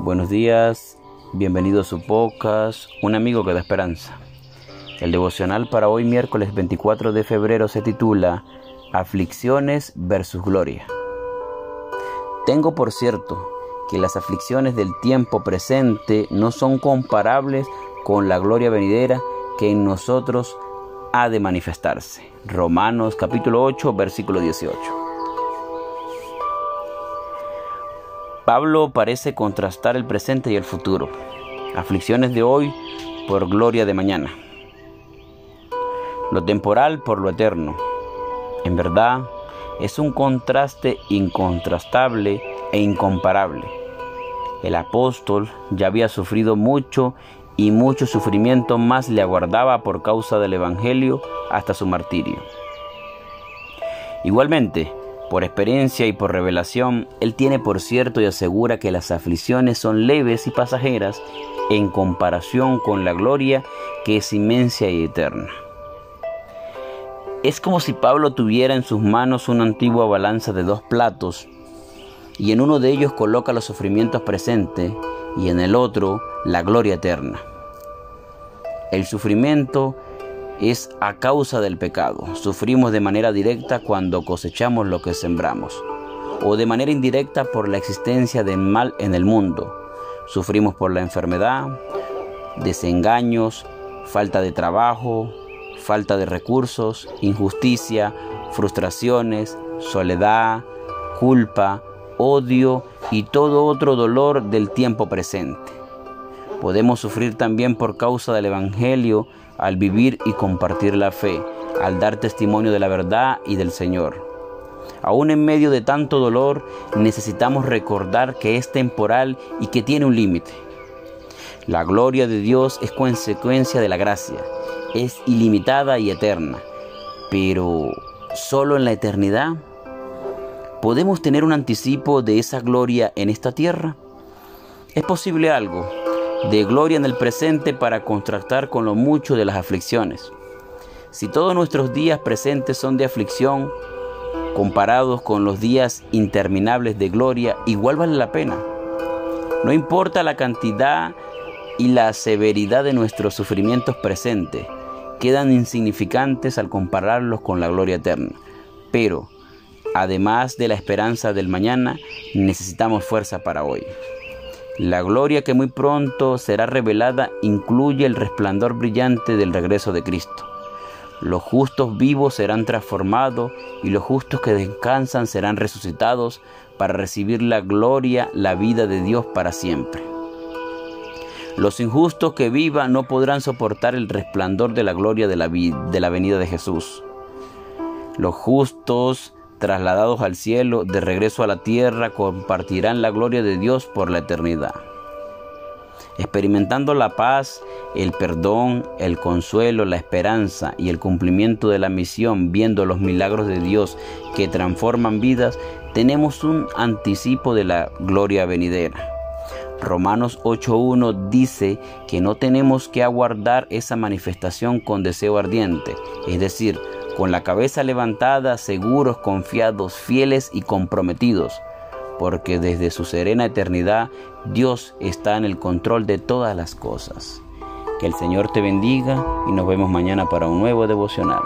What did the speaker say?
Buenos días, bienvenido a su podcast, un amigo que da esperanza. El devocional para hoy miércoles 24 de febrero se titula Aflicciones versus Gloria. Tengo por cierto que las aflicciones del tiempo presente no son comparables con la gloria venidera que en nosotros ha de manifestarse. Romanos capítulo 8 versículo 18. Pablo parece contrastar el presente y el futuro, aflicciones de hoy por gloria de mañana, lo temporal por lo eterno. En verdad, es un contraste incontrastable e incomparable. El apóstol ya había sufrido mucho y mucho sufrimiento más le aguardaba por causa del Evangelio hasta su martirio. Igualmente, por experiencia y por revelación, Él tiene por cierto y asegura que las aflicciones son leves y pasajeras en comparación con la gloria que es inmensa y eterna. Es como si Pablo tuviera en sus manos una antigua balanza de dos platos y en uno de ellos coloca los sufrimientos presentes y en el otro la gloria eterna. El sufrimiento es a causa del pecado. Sufrimos de manera directa cuando cosechamos lo que sembramos, o de manera indirecta por la existencia del mal en el mundo. Sufrimos por la enfermedad, desengaños, falta de trabajo, falta de recursos, injusticia, frustraciones, soledad, culpa, odio y todo otro dolor del tiempo presente. Podemos sufrir también por causa del Evangelio al vivir y compartir la fe, al dar testimonio de la verdad y del Señor. Aún en medio de tanto dolor, necesitamos recordar que es temporal y que tiene un límite. La gloria de Dios es consecuencia de la gracia, es ilimitada y eterna, pero solo en la eternidad podemos tener un anticipo de esa gloria en esta tierra. ¿Es posible algo? De gloria en el presente para contrastar con lo mucho de las aflicciones. Si todos nuestros días presentes son de aflicción, comparados con los días interminables de gloria, igual vale la pena. No importa la cantidad y la severidad de nuestros sufrimientos presentes, quedan insignificantes al compararlos con la gloria eterna. Pero, además de la esperanza del mañana, necesitamos fuerza para hoy. La gloria que muy pronto será revelada incluye el resplandor brillante del regreso de Cristo. Los justos vivos serán transformados y los justos que descansan serán resucitados para recibir la gloria, la vida de Dios para siempre. Los injustos que vivan no podrán soportar el resplandor de la gloria de la, de la venida de Jesús. Los justos trasladados al cielo, de regreso a la tierra, compartirán la gloria de Dios por la eternidad. Experimentando la paz, el perdón, el consuelo, la esperanza y el cumplimiento de la misión, viendo los milagros de Dios que transforman vidas, tenemos un anticipo de la gloria venidera. Romanos 8.1 dice que no tenemos que aguardar esa manifestación con deseo ardiente, es decir, con la cabeza levantada, seguros, confiados, fieles y comprometidos, porque desde su serena eternidad Dios está en el control de todas las cosas. Que el Señor te bendiga y nos vemos mañana para un nuevo devocional.